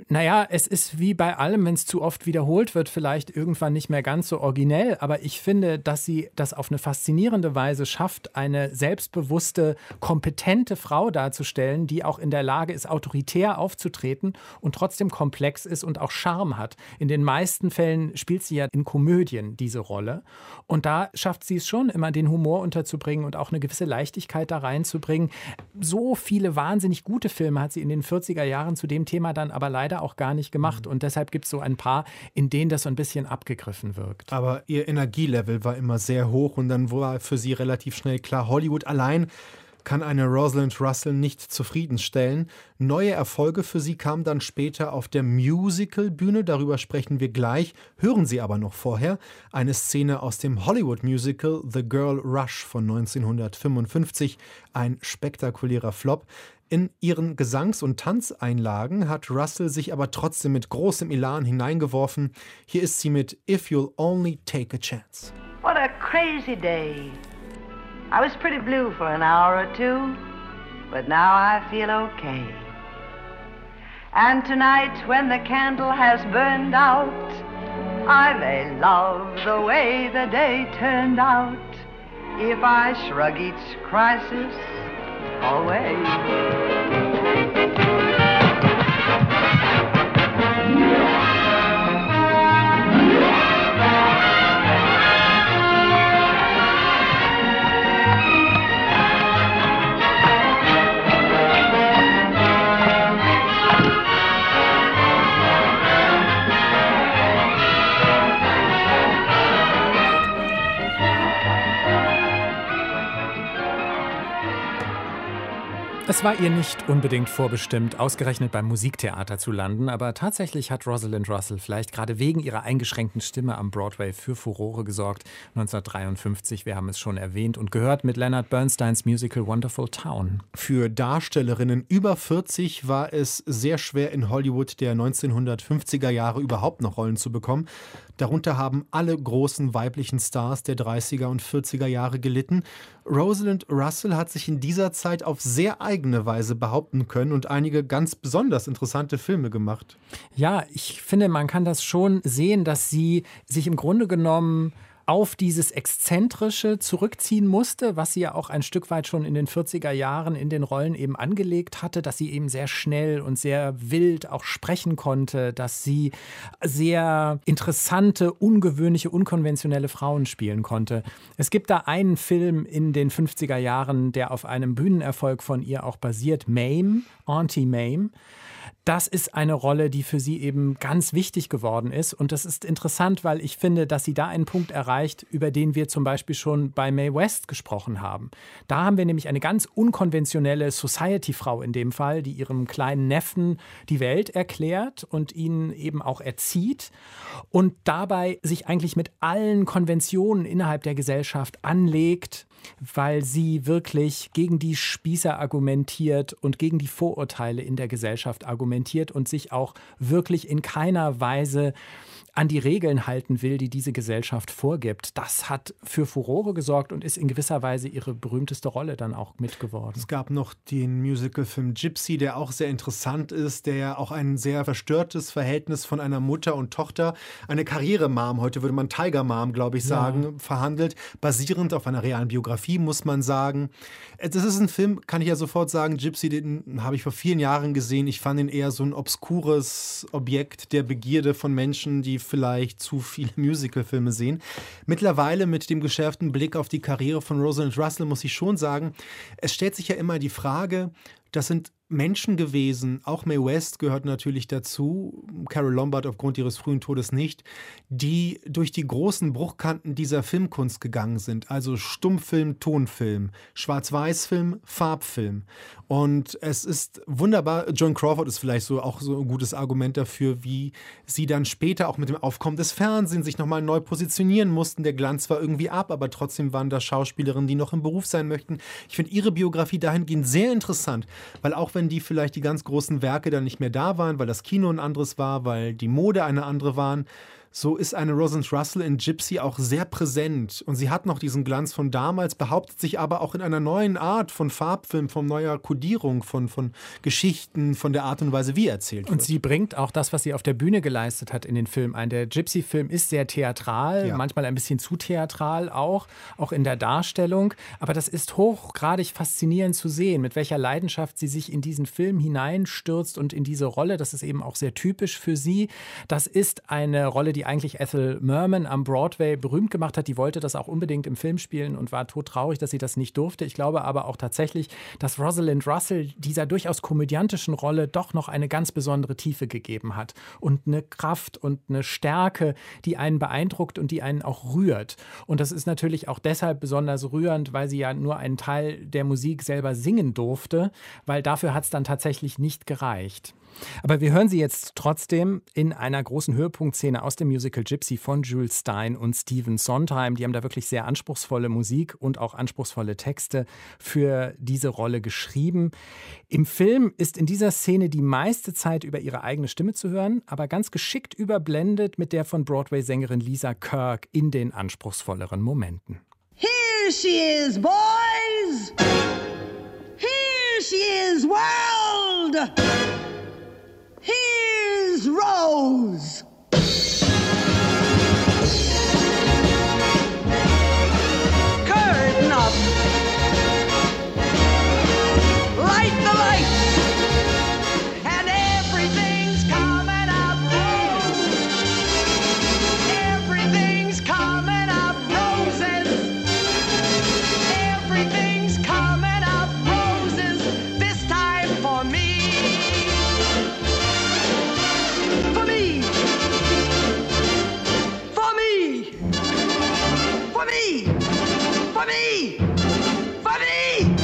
Naja, es ist wie bei allem, wenn es zu oft wiederholt wird, vielleicht irgendwann nicht mehr ganz so originell, aber ich finde, dass sie das auf eine faszinierende Weise schafft, eine selbstbewusste, kompetente Frau darzustellen, die auch in der Lage ist, autoritär aufzutreten und trotzdem komplex ist und auch Charme hat. In den meisten Fällen spielt sie ja in Komödien diese Rolle und da schafft sie es schon, immer den Humor unterzubringen und auch eine gewisse Leichtigkeit da reinzubringen. So viele wahnsinnig gute Filme hat sie in den 40er Jahren zu dem Thema dann aber leider leider auch gar nicht gemacht. Mhm. Und deshalb gibt es so ein paar, in denen das so ein bisschen abgegriffen wirkt. Aber ihr Energielevel war immer sehr hoch und dann war für sie relativ schnell klar, Hollywood allein kann eine Rosalind Russell nicht zufriedenstellen. Neue Erfolge für sie kamen dann später auf der Musical-Bühne, darüber sprechen wir gleich. Hören Sie aber noch vorher eine Szene aus dem Hollywood-Musical The Girl Rush von 1955, ein spektakulärer Flop. In ihren Gesangs- und Tanzeinlagen hat Russell sich aber trotzdem mit großem Elan hineingeworfen. Hier ist sie mit If You'll Only Take a Chance. What a crazy day. I was pretty blue for an hour or two, but now I feel okay. And tonight, when the candle has burned out, I may love the way the day turned out if I shrug each crisis always. Es war ihr nicht unbedingt vorbestimmt, ausgerechnet beim Musiktheater zu landen, aber tatsächlich hat Rosalind Russell vielleicht gerade wegen ihrer eingeschränkten Stimme am Broadway für Furore gesorgt. 1953, wir haben es schon erwähnt und gehört mit Leonard Bernsteins Musical Wonderful Town. Für Darstellerinnen über 40 war es sehr schwer in Hollywood der 1950er Jahre überhaupt noch Rollen zu bekommen. Darunter haben alle großen weiblichen Stars der 30er und 40er Jahre gelitten. Rosalind Russell hat sich in dieser Zeit auf sehr eigene Weise behaupten können und einige ganz besonders interessante Filme gemacht. Ja, ich finde, man kann das schon sehen, dass sie sich im Grunde genommen auf dieses Exzentrische zurückziehen musste, was sie ja auch ein Stück weit schon in den 40er Jahren in den Rollen eben angelegt hatte, dass sie eben sehr schnell und sehr wild auch sprechen konnte, dass sie sehr interessante, ungewöhnliche, unkonventionelle Frauen spielen konnte. Es gibt da einen Film in den 50er Jahren, der auf einem Bühnenerfolg von ihr auch basiert, Mame, Auntie Mame das ist eine Rolle, die für sie eben ganz wichtig geworden ist. Und das ist interessant, weil ich finde, dass sie da einen Punkt erreicht, über den wir zum Beispiel schon bei Mae West gesprochen haben. Da haben wir nämlich eine ganz unkonventionelle Society-Frau in dem Fall, die ihrem kleinen Neffen die Welt erklärt und ihn eben auch erzieht und dabei sich eigentlich mit allen Konventionen innerhalb der Gesellschaft anlegt weil sie wirklich gegen die Spießer argumentiert und gegen die Vorurteile in der Gesellschaft argumentiert und sich auch wirklich in keiner Weise an die Regeln halten will, die diese Gesellschaft vorgibt. Das hat für Furore gesorgt und ist in gewisser Weise ihre berühmteste Rolle dann auch mitgeworden. Es gab noch den Musicalfilm Gypsy, der auch sehr interessant ist, der ja auch ein sehr verstörtes Verhältnis von einer Mutter und Tochter, eine Karrieremam, heute würde man Tiger Mom, glaube ich, sagen, ja. verhandelt, basierend auf einer realen Biografie, muss man sagen. Das ist ein Film, kann ich ja sofort sagen, Gypsy, den habe ich vor vielen Jahren gesehen. Ich fand ihn eher so ein obskures Objekt der Begierde von Menschen, die vielleicht zu viele Musicalfilme sehen. Mittlerweile mit dem geschärften Blick auf die Karriere von Rosalind Russell muss ich schon sagen, es stellt sich ja immer die Frage, das sind Menschen gewesen, auch Mae West gehört natürlich dazu, Carol Lombard aufgrund ihres frühen Todes nicht, die durch die großen Bruchkanten dieser Filmkunst gegangen sind. Also Stummfilm, Tonfilm, Schwarz-Weiß-Film, Farbfilm. Und es ist wunderbar, John Crawford ist vielleicht so auch so ein gutes Argument dafür, wie sie dann später auch mit dem Aufkommen des Fernsehens sich nochmal neu positionieren mussten. Der Glanz war irgendwie ab, aber trotzdem waren da Schauspielerinnen, die noch im Beruf sein möchten. Ich finde ihre Biografie dahingehend sehr interessant, weil auch wenn die vielleicht die ganz großen Werke dann nicht mehr da waren, weil das Kino ein anderes war, weil die Mode eine andere waren, so ist eine Rosalind Russell in Gypsy auch sehr präsent. Und sie hat noch diesen Glanz von damals, behauptet sich aber auch in einer neuen Art von Farbfilm, von neuer Kodierung, von, von Geschichten, von der Art und Weise, wie erzählt wird. Und sie bringt auch das, was sie auf der Bühne geleistet hat, in den Film ein. Der Gypsy-Film ist sehr theatral, ja. manchmal ein bisschen zu theatral auch, auch in der Darstellung. Aber das ist hochgradig faszinierend zu sehen, mit welcher Leidenschaft sie sich in diesen Film hineinstürzt und in diese Rolle. Das ist eben auch sehr typisch für sie. Das ist eine Rolle, die die eigentlich Ethel Merman am Broadway berühmt gemacht hat. Die wollte das auch unbedingt im Film spielen und war todtraurig, dass sie das nicht durfte. Ich glaube aber auch tatsächlich, dass Rosalind Russell dieser durchaus komödiantischen Rolle doch noch eine ganz besondere Tiefe gegeben hat und eine Kraft und eine Stärke, die einen beeindruckt und die einen auch rührt. Und das ist natürlich auch deshalb besonders rührend, weil sie ja nur einen Teil der Musik selber singen durfte, weil dafür hat es dann tatsächlich nicht gereicht. Aber wir hören sie jetzt trotzdem in einer großen Höhepunktszene aus dem Musical Gypsy von Jules Stein und Stephen Sondheim. Die haben da wirklich sehr anspruchsvolle Musik und auch anspruchsvolle Texte für diese Rolle geschrieben. Im Film ist in dieser Szene die meiste Zeit über ihre eigene Stimme zu hören, aber ganz geschickt überblendet mit der von Broadway-Sängerin Lisa Kirk in den anspruchsvolleren Momenten. Here she is, boys! Here she is, world! Here's Rose. For me. For me. For me.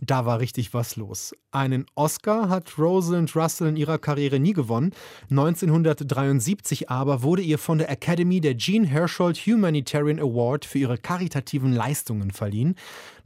Da war richtig was los. Einen Oscar hat Rosalind Russell in ihrer Karriere nie gewonnen. 1973 aber wurde ihr von der Academy der Jean Hersholt Humanitarian Award für ihre karitativen Leistungen verliehen.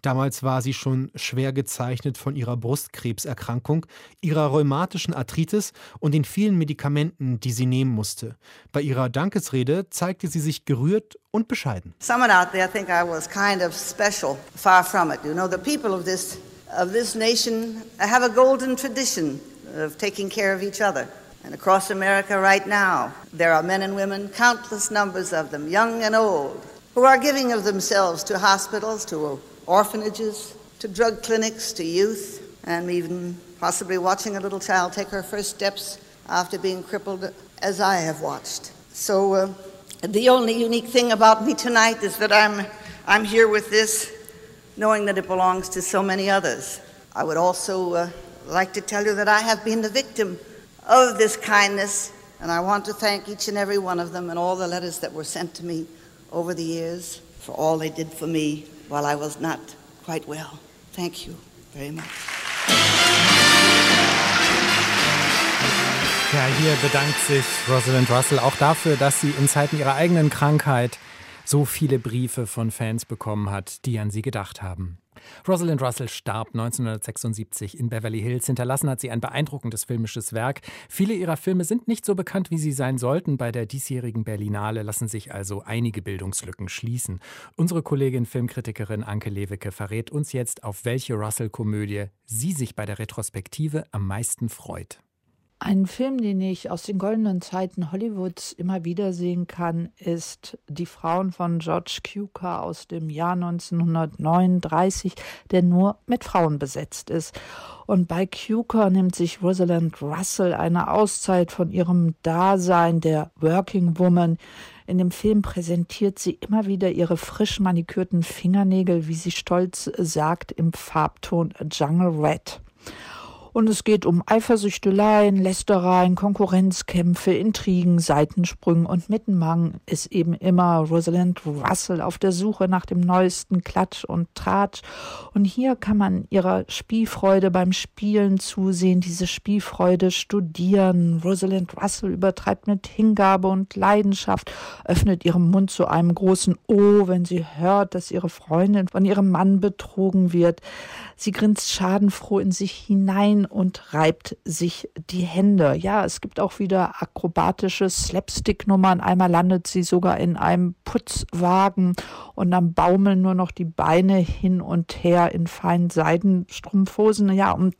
Damals war sie schon schwer gezeichnet von ihrer Brustkrebserkrankung, ihrer rheumatischen Arthritis und den vielen Medikamenten, die sie nehmen musste. Bei ihrer Dankesrede zeigte sie sich gerührt und bescheiden. Someone out there think I was kind of special. Far from it. You know, the people of this of this nation have a golden tradition of taking care of each other. And across America right now, there are men and women, countless numbers of them, young and old, who are giving of themselves to hospitals, to orphanages, to drug clinics, to youth, and even possibly watching a little child take her first steps after being crippled, as I have watched. So, uh, the only unique thing about me tonight is that I'm, I'm here with this, knowing that it belongs to so many others. I would also uh, like to tell you that I have been the victim of this kindness, and I want to thank each and every one of them and all the letters that were sent to me over the years for all they did for me while I was not quite well. Thank you very much. Ja, hier bedankt sich Rosalind Russell auch dafür, dass sie in Zeiten ihrer eigenen Krankheit so viele Briefe von Fans bekommen hat, die an sie gedacht haben. Rosalind Russell starb 1976 in Beverly Hills. Hinterlassen hat sie ein beeindruckendes filmisches Werk. Viele ihrer Filme sind nicht so bekannt, wie sie sein sollten. Bei der diesjährigen Berlinale lassen sich also einige Bildungslücken schließen. Unsere Kollegin Filmkritikerin Anke Lewicke verrät uns jetzt, auf welche Russell-Komödie sie sich bei der Retrospektive am meisten freut. Ein Film, den ich aus den goldenen Zeiten Hollywoods immer wieder sehen kann, ist Die Frauen von George Cukor aus dem Jahr 1939, der nur mit Frauen besetzt ist. Und bei Cukor nimmt sich Rosalind Russell eine Auszeit von ihrem Dasein der Working Woman. In dem Film präsentiert sie immer wieder ihre frisch manikürten Fingernägel, wie sie stolz sagt, im Farbton Jungle Red. Und es geht um Eifersüchteleien, Lästereien, Konkurrenzkämpfe, Intrigen, Seitensprünge und Mittenmang ist eben immer Rosalind Russell auf der Suche nach dem neuesten Klatsch und Tratsch. Und hier kann man ihrer Spielfreude beim Spielen zusehen, diese Spielfreude studieren. Rosalind Russell übertreibt mit Hingabe und Leidenschaft, öffnet ihren Mund zu einem großen O, wenn sie hört, dass ihre Freundin von ihrem Mann betrogen wird. Sie grinst schadenfroh in sich hinein und reibt sich die Hände. Ja, es gibt auch wieder akrobatische Slapstick-Nummern. Einmal landet sie sogar in einem Putzwagen und dann baumeln nur noch die Beine hin und her in feinen Seidenstrumpfhosen. Ja, und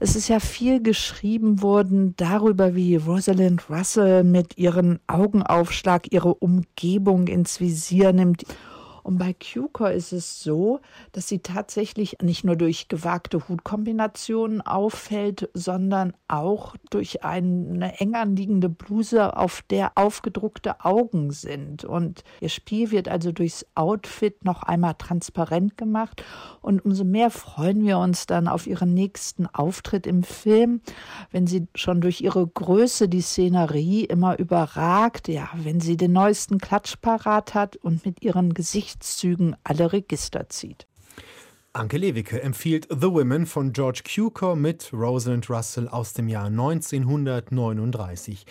es ist ja viel geschrieben worden darüber, wie Rosalind Russell mit ihrem Augenaufschlag ihre Umgebung ins Visier nimmt. Und bei Cukor ist es so, dass sie tatsächlich nicht nur durch gewagte Hutkombinationen auffällt, sondern auch durch eine eng anliegende Bluse, auf der aufgedruckte Augen sind. Und ihr Spiel wird also durchs Outfit noch einmal transparent gemacht. Und umso mehr freuen wir uns dann auf ihren nächsten Auftritt im Film, wenn sie schon durch ihre Größe die Szenerie immer überragt, ja, wenn sie den neuesten Klatsch parat hat und mit ihren Gesichtszügen alle Register zieht. Anke Lewicke empfiehlt The Women von George Cukor mit Rosalind Russell aus dem Jahr 1939.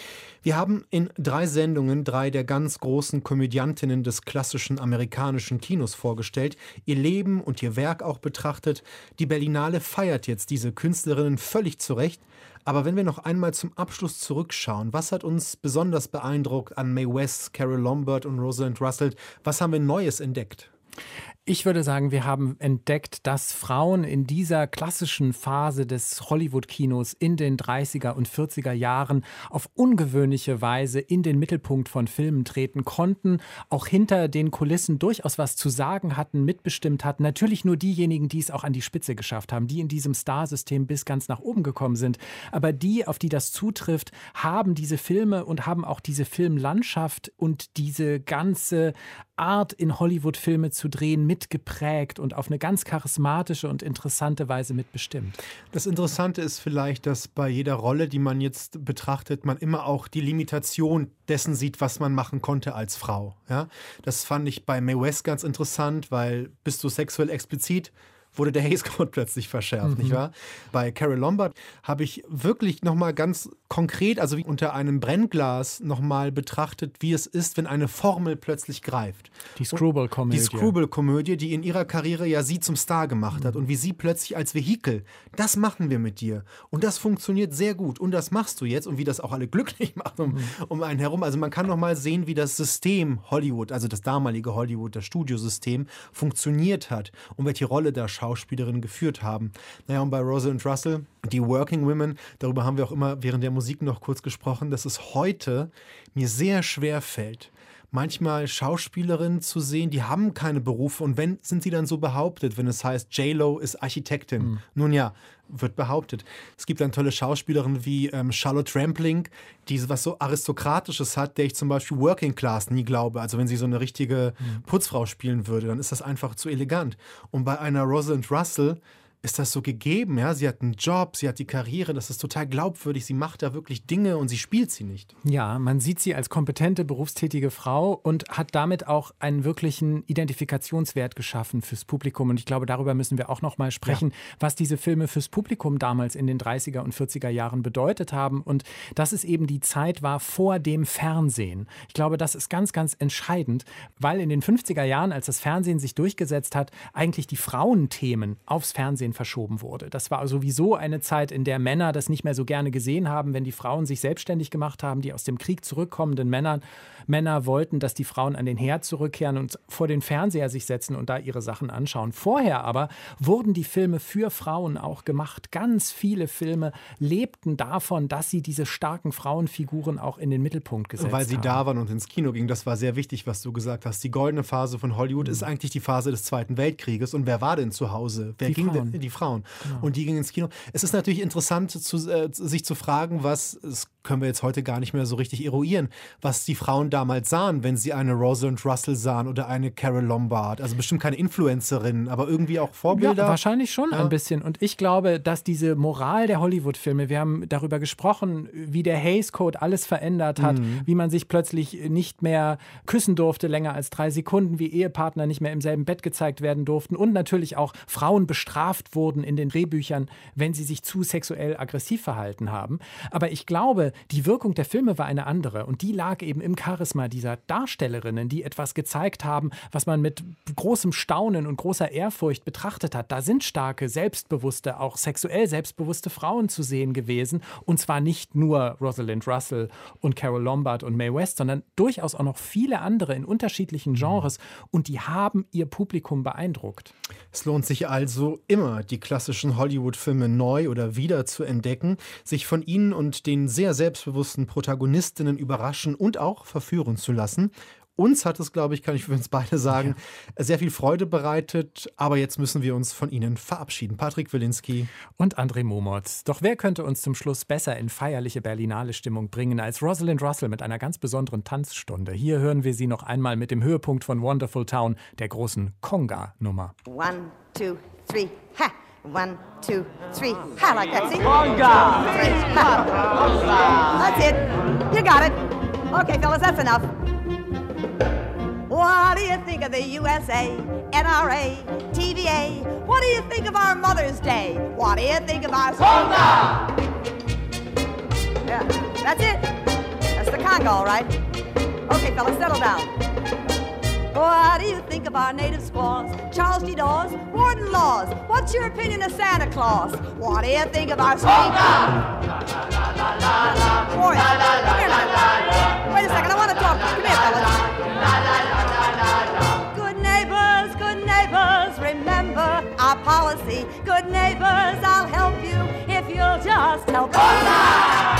Wir haben in drei Sendungen drei der ganz großen Komödiantinnen des klassischen amerikanischen Kinos vorgestellt, ihr Leben und ihr Werk auch betrachtet. Die Berlinale feiert jetzt diese Künstlerinnen völlig zurecht. Aber wenn wir noch einmal zum Abschluss zurückschauen, was hat uns besonders beeindruckt an Mae West, Carol Lombard und Rosalind Russell? Was haben wir Neues entdeckt? Ich würde sagen, wir haben entdeckt, dass Frauen in dieser klassischen Phase des Hollywood-Kinos in den 30er und 40er Jahren auf ungewöhnliche Weise in den Mittelpunkt von Filmen treten konnten, auch hinter den Kulissen durchaus was zu sagen hatten, mitbestimmt hatten. Natürlich nur diejenigen, die es auch an die Spitze geschafft haben, die in diesem Star-System bis ganz nach oben gekommen sind. Aber die, auf die das zutrifft, haben diese Filme und haben auch diese Filmlandschaft und diese ganze Art, in Hollywood Filme zu drehen, mitgeprägt und auf eine ganz charismatische und interessante Weise mitbestimmt. Das Interessante ist vielleicht, dass bei jeder Rolle, die man jetzt betrachtet, man immer auch die Limitation dessen sieht, was man machen konnte als Frau. Ja? Das fand ich bei Mae West ganz interessant, weil bist du sexuell explizit, wurde der Hays Code plötzlich verschärft, mhm. nicht wahr? Bei Carol Lombard habe ich wirklich nochmal ganz konkret, also wie unter einem Brennglas nochmal betrachtet, wie es ist, wenn eine Formel plötzlich greift. Die Screwball-Komödie. Die Screwball-Komödie, die in ihrer Karriere ja sie zum Star gemacht hat mhm. und wie sie plötzlich als Vehikel, das machen wir mit dir und das funktioniert sehr gut und das machst du jetzt und wie das auch alle glücklich macht um, mhm. um einen herum. Also man kann nochmal sehen, wie das System Hollywood, also das damalige Hollywood, das Studiosystem funktioniert hat und welche Rolle da Schauspielerinnen geführt haben. Naja, und bei Rosalind Russell, die Working Women, darüber haben wir auch immer während der Musik noch kurz gesprochen, dass es heute mir sehr schwer fällt, manchmal Schauspielerinnen zu sehen, die haben keine Berufe und wenn sind sie dann so behauptet, wenn es heißt, J-Lo ist Architektin. Mhm. Nun ja, wird behauptet. Es gibt dann tolle Schauspielerinnen wie ähm, Charlotte Rampling, die was so Aristokratisches hat, der ich zum Beispiel Working Class nie glaube. Also wenn sie so eine richtige mhm. Putzfrau spielen würde, dann ist das einfach zu elegant. Und bei einer Rosalind Russell ist das so gegeben. Ja? Sie hat einen Job, sie hat die Karriere, das ist total glaubwürdig. Sie macht da wirklich Dinge und sie spielt sie nicht. Ja, man sieht sie als kompetente, berufstätige Frau und hat damit auch einen wirklichen Identifikationswert geschaffen fürs Publikum. Und ich glaube, darüber müssen wir auch noch mal sprechen, ja. was diese Filme fürs Publikum damals in den 30er und 40er Jahren bedeutet haben. Und dass es eben die Zeit war vor dem Fernsehen. Ich glaube, das ist ganz, ganz entscheidend, weil in den 50er Jahren, als das Fernsehen sich durchgesetzt hat, eigentlich die Frauenthemen aufs Fernsehen Fernsehen verschoben wurde. Das war sowieso eine Zeit, in der Männer das nicht mehr so gerne gesehen haben, wenn die Frauen sich selbstständig gemacht haben, die aus dem Krieg zurückkommenden Männer, Männer wollten, dass die Frauen an den Herd zurückkehren und vor den Fernseher sich setzen und da ihre Sachen anschauen. Vorher aber wurden die Filme für Frauen auch gemacht. Ganz viele Filme lebten davon, dass sie diese starken Frauenfiguren auch in den Mittelpunkt gesetzt haben. Weil sie haben. da waren und ins Kino gingen. Das war sehr wichtig, was du gesagt hast. Die goldene Phase von Hollywood mhm. ist eigentlich die Phase des Zweiten Weltkrieges. Und wer war denn zu Hause? Wer die ging Frauen. denn? Die Frauen. Genau. Und die gingen ins Kino. Es ist natürlich interessant, zu, äh, sich zu fragen, was, das können wir jetzt heute gar nicht mehr so richtig eruieren, was die Frauen damals sahen, wenn sie eine Rosalind Russell sahen oder eine Carol Lombard. Also bestimmt keine Influencerinnen, aber irgendwie auch Vorbilder. Ja, wahrscheinlich schon ja. ein bisschen. Und ich glaube, dass diese Moral der Hollywood-Filme, wir haben darüber gesprochen, wie der Hays Code alles verändert hat, mhm. wie man sich plötzlich nicht mehr küssen durfte länger als drei Sekunden, wie Ehepartner nicht mehr im selben Bett gezeigt werden durften und natürlich auch Frauen bestraft wurden in den Drehbüchern, wenn sie sich zu sexuell aggressiv verhalten haben. Aber ich glaube, die Wirkung der Filme war eine andere und die lag eben im Charisma dieser Darstellerinnen, die etwas gezeigt haben, was man mit großem Staunen und großer Ehrfurcht betrachtet hat. Da sind starke, selbstbewusste, auch sexuell selbstbewusste Frauen zu sehen gewesen und zwar nicht nur Rosalind Russell und Carol Lombard und Mae West, sondern durchaus auch noch viele andere in unterschiedlichen Genres und die haben ihr Publikum beeindruckt. Es lohnt sich also immer, die klassischen Hollywood-Filme neu oder wieder zu entdecken, sich von ihnen und den sehr selbstbewussten Protagonistinnen überraschen und auch verführen zu lassen. Uns hat es, glaube ich, kann ich für uns beide sagen, ja. sehr viel Freude bereitet. Aber jetzt müssen wir uns von Ihnen verabschieden. Patrick Wilinski. Und André Momotz. Doch wer könnte uns zum Schluss besser in feierliche Berlinale Stimmung bringen als Rosalind Russell mit einer ganz besonderen Tanzstunde? Hier hören wir sie noch einmal mit dem Höhepunkt von Wonderful Town, der großen Conga-Nummer. One, two, three, ha! One, two, three. Ha, like that. See? Conga. Three, ha. That's it. You got it. Okay, fellas, that's enough. What do you think of the USA, NRA, TVA? What do you think of our Mother's Day? What do you think of our Conga? Yeah, that's it. That's the conga, all right. Okay, fellas, settle down. What do you think of our native squaws? Charles D. Dawes, Warden Laws. What's your opinion of Santa Claus? What do you think of our sweet? Warren, come here now. Wait a second, I want to talk. Come here, fellas. Good neighbors, good neighbors, remember our policy. Good neighbors, I'll help you if you'll just help us.